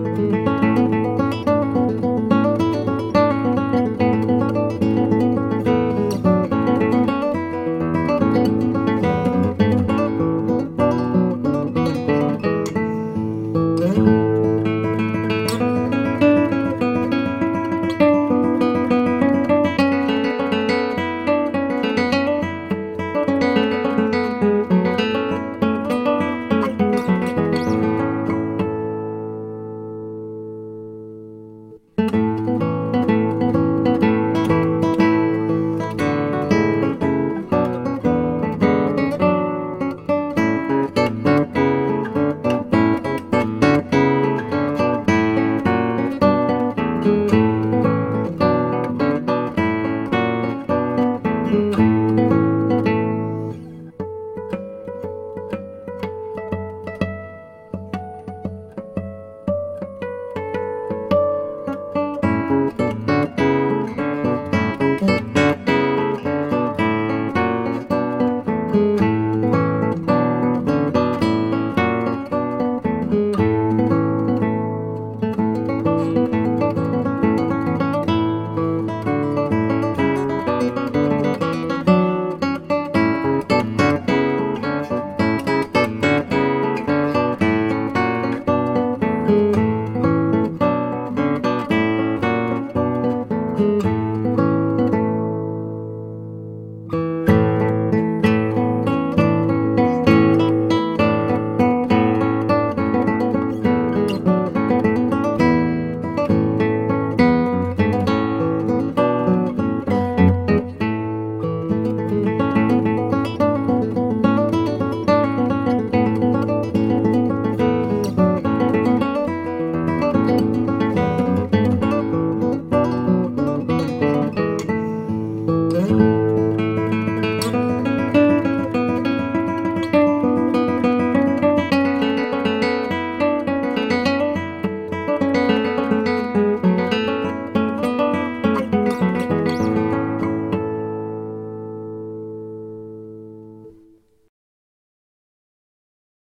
Música